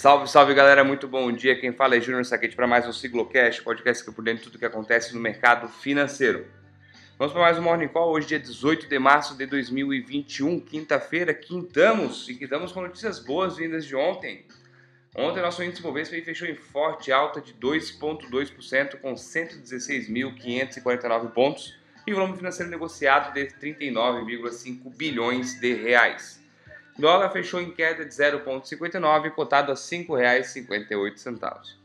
Salve, salve galera, muito bom dia. Quem fala é Júnior Saquete para mais um Siglocast, podcast que é por dentro de tudo que acontece no mercado financeiro. Vamos para mais um Morning Call, hoje dia 18 de março de 2021, quinta-feira, quintamos e quintamos com notícias boas vindas de ontem. Ontem nosso índice Bovespa fechou em forte alta de 2,2% com 116.549 pontos e volume financeiro negociado de 39,5 bilhões de reais. Dólar fechou em queda de 0,59, cotado a R$ 5,58.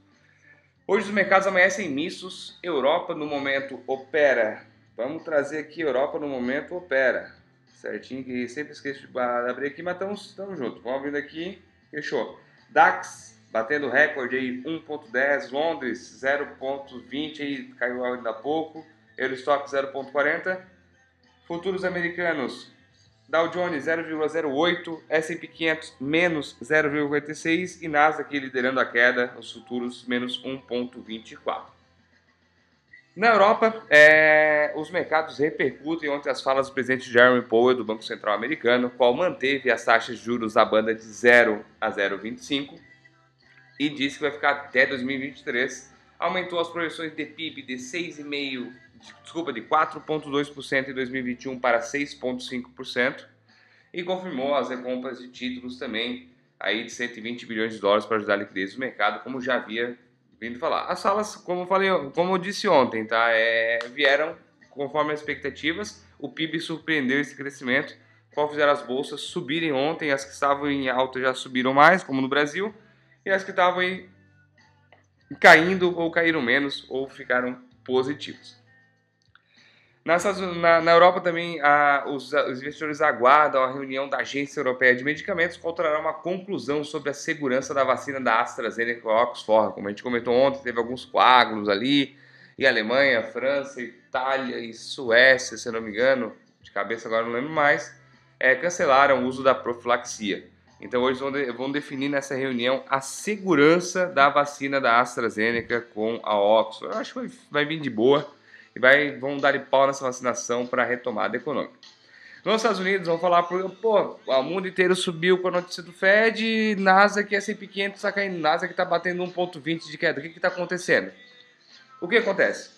Hoje os mercados amanhecem mistos. Europa no momento opera. Vamos trazer aqui Europa no momento opera. Certinho, que sempre esqueço de abrir aqui, mas estamos juntos. Vamos abrindo aqui, fechou. DAX batendo recorde aí 1.10, Londres 0.20 aí caiu ainda há pouco, Eurostock 0.40. Futuros americanos Dow Jones 0,08, S&P 500 menos 0,56 e Nasdaq liderando a queda, os futuros menos 1,24. Na Europa, é, os mercados repercutem ontem as falas do presidente Jeremy Powell do Banco Central Americano, qual manteve as taxas de juros da banda de 0 a 0,25 e disse que vai ficar até 2023. Aumentou as projeções de PIB de 6,5 desculpa, de 4,2% em 2021 para 6,5% e confirmou as recompras de títulos também aí de 120 bilhões de dólares para ajudar a liquidez do mercado, como já havia vindo falar. As salas, como eu falei, como eu disse ontem, tá, é, vieram conforme as expectativas. O PIB surpreendeu esse crescimento, qual fizeram as bolsas subirem ontem. As que estavam em alta já subiram mais, como no Brasil, e as que estavam aí caindo ou caíram menos ou ficaram positivos. Na, na, Europa também, a, os, os, investidores aguardam a reunião da Agência Europeia de Medicamentos, que trará uma conclusão sobre a segurança da vacina da AstraZeneca Oxford. Como a gente comentou ontem, teve alguns coágulos ali, e Alemanha, França, Itália e Suécia, se não me engano, de cabeça agora não lembro mais, é, cancelaram o uso da profilaxia. Então hoje vão, de, vão definir nessa reunião a segurança da vacina da AstraZeneca com a Oxford. Eu acho que vai, vai vir de boa e vai, vão dar pau nessa vacinação para a retomada econômica. Nos Estados Unidos, vão falar, pô, o mundo inteiro subiu com a notícia do Fed, NASA que é S&P 500 está caindo, que está batendo 1.20 de queda. O que está acontecendo? O que acontece?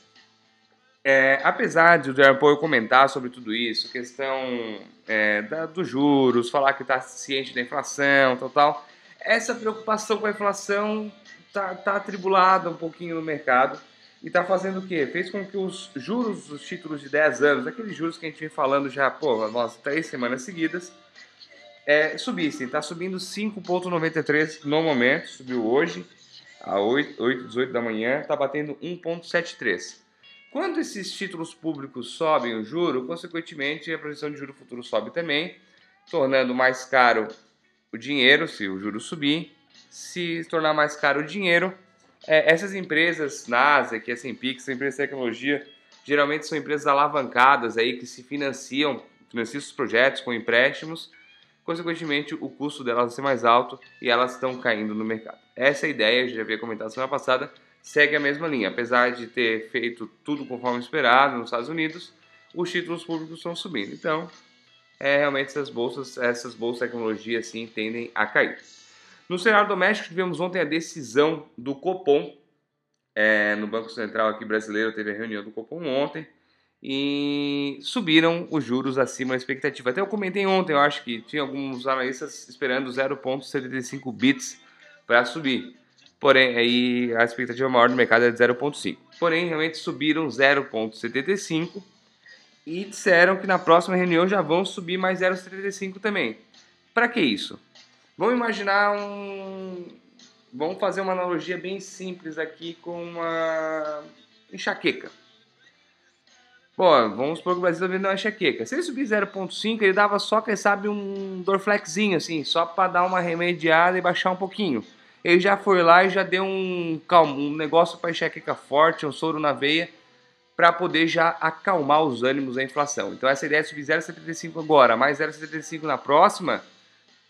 É, apesar de o Powell comentar sobre tudo isso, questão é, da, dos juros, falar que está ciente da inflação, tal, tal, essa preocupação com a inflação está tá atribulada um pouquinho no mercado e está fazendo o quê? Fez com que os juros dos títulos de 10 anos, aqueles juros que a gente vem falando já, pô, nossa, três semanas seguidas, é, subissem. Está subindo 5,93 no momento, subiu hoje, a 8, 8 18 da manhã, está batendo 1,73. Quando esses títulos públicos sobem o juro, consequentemente a projeção de juro futuro sobe também, tornando mais caro o dinheiro, se o juro subir. Se tornar mais caro o dinheiro, é, essas empresas, NASA, que é são empresas de tecnologia, geralmente são empresas alavancadas aí que se financiam, financiam os projetos com empréstimos, consequentemente o custo delas vai ser mais alto e elas estão caindo no mercado. Essa é ideia, já havia comentado semana passada, segue a mesma linha. Apesar de ter feito tudo conforme esperado nos Estados Unidos, os títulos públicos estão subindo. Então, é, realmente essas bolsas, essas bolsas de tecnologia assim tendem a cair. No cenário doméstico, tivemos ontem a decisão do Copom. É, no Banco Central aqui brasileiro teve a reunião do Copom ontem e subiram os juros acima da expectativa. Até eu comentei ontem, eu acho que tinha alguns analistas esperando 0,75 bits para subir. Porém, aí a expectativa maior do mercado é de 0,5. Porém, realmente subiram 0,75 e disseram que na próxima reunião já vão subir mais 0,75 também. Para que isso? Vamos imaginar um. Vamos fazer uma analogia bem simples aqui com uma enxaqueca. Pô, vamos supor que o Brasil está vendo uma enxaqueca. Se ele subir 0,5, ele dava só, quem sabe, um Dorflexinho, assim, só para dar uma remediada e baixar um pouquinho. Ele já foi lá e já deu um, um negócio para enxaqueca forte, um soro na veia, para poder já acalmar os ânimos da inflação. Então, essa ideia de subir 0,75 agora, mais 0,75 na próxima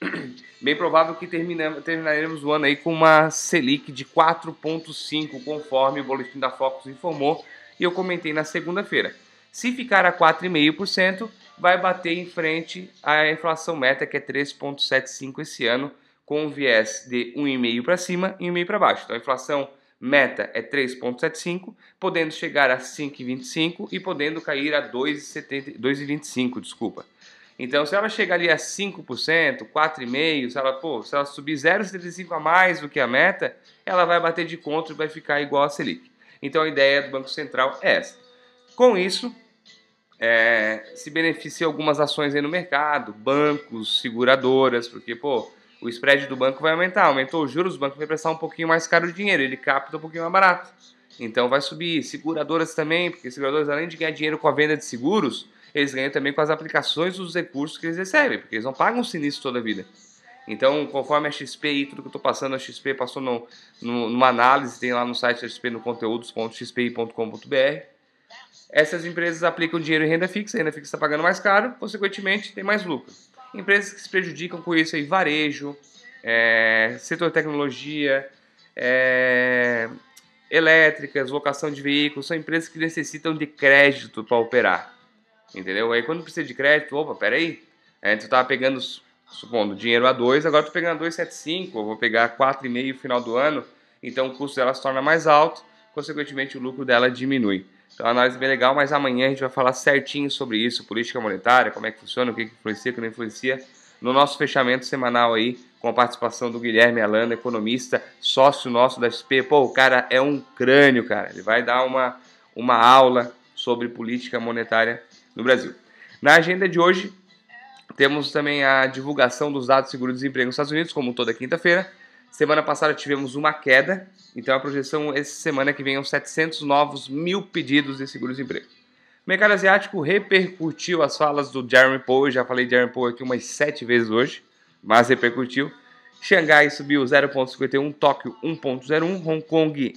bem provável que terminaremos o ano aí com uma Selic de 4,5, conforme o boletim da Focus informou e eu comentei na segunda-feira. Se ficar a 4,5%, vai bater em frente à inflação meta, que é 3,75 esse ano, com um viés de 1,5 para cima e 1,5 para baixo. Então a inflação meta é 3,75, podendo chegar a 5,25 e podendo cair a 2,25, desculpa. Então, se ela chegar ali a 5%, 4,5%, se ela, pô, se ela subir 0,75 a mais do que a meta, ela vai bater de contra e vai ficar igual a Selic. Então, a ideia do Banco Central é essa. Com isso, é, se beneficia algumas ações aí no mercado, bancos, seguradoras, porque, pô, o spread do banco vai aumentar. Aumentou os juros, o banco vai prestar um pouquinho mais caro de dinheiro, ele capta um pouquinho mais barato. Então vai subir. Seguradoras também, porque seguradoras, além de ganhar dinheiro com a venda de seguros, eles ganham também com as aplicações dos recursos que eles recebem, porque eles não pagam sinistro toda a vida. Então, conforme a XP e tudo que eu estou passando, a XP passou no, no, numa análise, tem lá no site da XP no conteúdos.xpi.com.br. Essas empresas aplicam dinheiro em renda fixa, a renda fixa está pagando mais caro, consequentemente tem mais lucro. Empresas que se prejudicam com isso aí, varejo, é, setor de tecnologia, é, elétricas, locação de veículos, são empresas que necessitam de crédito para operar. Entendeu? Aí quando precisa de crédito, opa, peraí. Antes eu estava pegando, supondo, dinheiro a 2, agora estou pegando 2,75, eu vou pegar 4,5 no final do ano, então o custo dela se torna mais alto, consequentemente o lucro dela diminui. Então a análise é bem legal, mas amanhã a gente vai falar certinho sobre isso, política monetária, como é que funciona, o que, influencia, o que não influencia, no nosso fechamento semanal aí, com a participação do Guilherme Alano, economista, sócio nosso da XP. Pô, o cara é um crânio, cara. Ele vai dar uma, uma aula sobre política monetária no Brasil. Na agenda de hoje, temos também a divulgação dos dados de seguro-desemprego nos Estados Unidos, como toda quinta-feira. Semana passada tivemos uma queda, então a projeção essa semana que vem são 700 novos mil pedidos de seguro-desemprego. O mercado asiático repercutiu as falas do Jeremy Powell, já falei de Jeremy Powell aqui umas sete vezes hoje, mas repercutiu. Xangai subiu 0,51, Tóquio 1,01, Hong Kong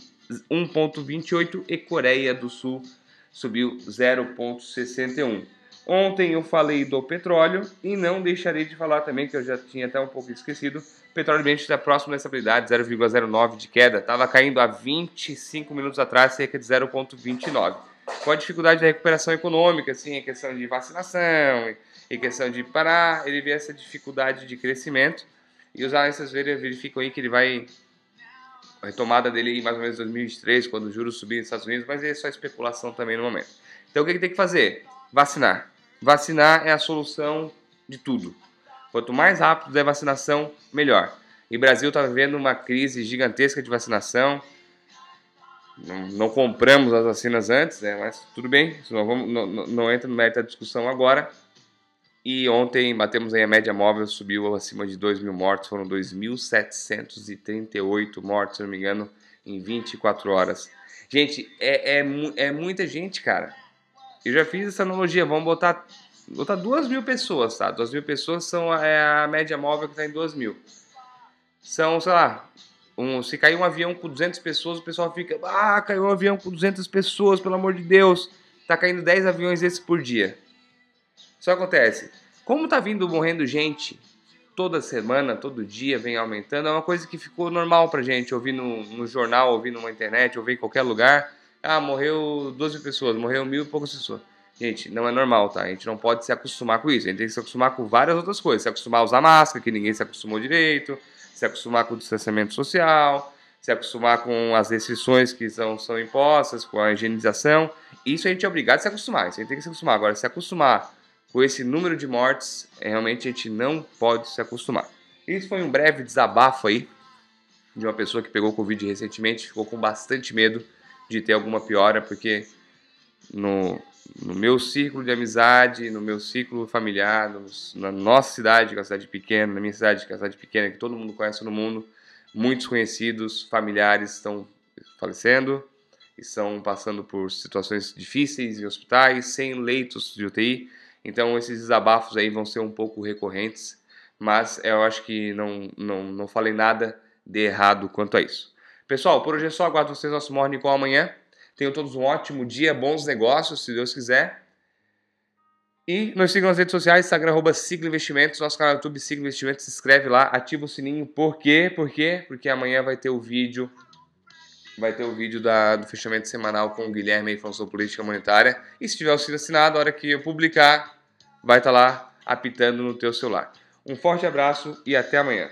1,28 e Coreia do Sul subiu 0,61. Ontem eu falei do petróleo e não deixarei de falar também, que eu já tinha até um pouco esquecido, petróleo ambiente está próximo dessa habilidade, 0,09 de queda, estava caindo há 25 minutos atrás, cerca de 0,29. Com a dificuldade da recuperação econômica, assim, em questão de vacinação, em questão de parar, ele vê essa dificuldade de crescimento, e os analistas verificam aí que ele vai a retomada dele em mais ou menos 2023, quando os juros subirem nos Estados Unidos, mas é só especulação também no momento. Então o que, que tem que fazer? Vacinar. Vacinar é a solução de tudo. Quanto mais rápido der vacinação, melhor. E o Brasil está vivendo uma crise gigantesca de vacinação. Não, não, compramos as vacinas antes, né? mas tudo bem, não, vamos, não, não entra no mérito da discussão agora. E ontem batemos aí a média móvel, subiu acima de 2 mil mortos, foram 2.738 mortos, se não me engano, em 24 horas. Gente, é, é, é muita gente, cara. Eu já fiz essa analogia, vamos botar, botar 2 mil pessoas, tá? 2 mil pessoas são é a média móvel que está em 2 mil. São, sei lá, um, se cair um avião com 200 pessoas, o pessoal fica, ah, caiu um avião com 200 pessoas, pelo amor de Deus. Tá caindo 10 aviões desses por dia. Isso acontece. Como tá vindo morrendo gente toda semana, todo dia, vem aumentando, é uma coisa que ficou normal pra gente, ouvir no, no jornal, ouvir numa internet, ouvir em qualquer lugar. Ah, morreu 12 pessoas, morreu mil e poucas pessoas. Gente, não é normal, tá? A gente não pode se acostumar com isso. A gente tem que se acostumar com várias outras coisas. Se acostumar a usar máscara, que ninguém se acostumou direito. Se acostumar com o distanciamento social. Se acostumar com as restrições que são, são impostas, com a higienização. Isso a gente é obrigado a se acostumar. Isso a gente tem que se acostumar. Agora, se acostumar com esse número de mortes, é, realmente a gente não pode se acostumar. Isso foi um breve desabafo aí de uma pessoa que pegou Covid recentemente, ficou com bastante medo de ter alguma piora, porque no, no meu círculo de amizade, no meu círculo familiar, na nossa cidade, que é uma cidade pequena, na minha cidade, que é uma cidade pequena, que todo mundo conhece no mundo, muitos conhecidos, familiares estão falecendo, estão passando por situações difíceis em hospitais, sem leitos de UTI, então esses desabafos aí vão ser um pouco recorrentes, mas eu acho que não, não, não falei nada de errado quanto a isso. Pessoal, por hoje é só. Aguardo vocês no nosso Morning Call amanhã. Tenham todos um ótimo dia, bons negócios, se Deus quiser. E nos sigam nas redes sociais, Instagram, arroba Investimentos, nosso canal no YouTube, Sigla Investimentos, se inscreve lá, ativa o sininho. Por quê? Por quê? Porque amanhã vai ter o vídeo vai ter o vídeo da, do fechamento semanal com o Guilherme aí falando sobre política monetária. E se tiver o sino assinado, a hora que eu publicar, vai estar tá lá apitando no teu celular. Um forte abraço e até amanhã.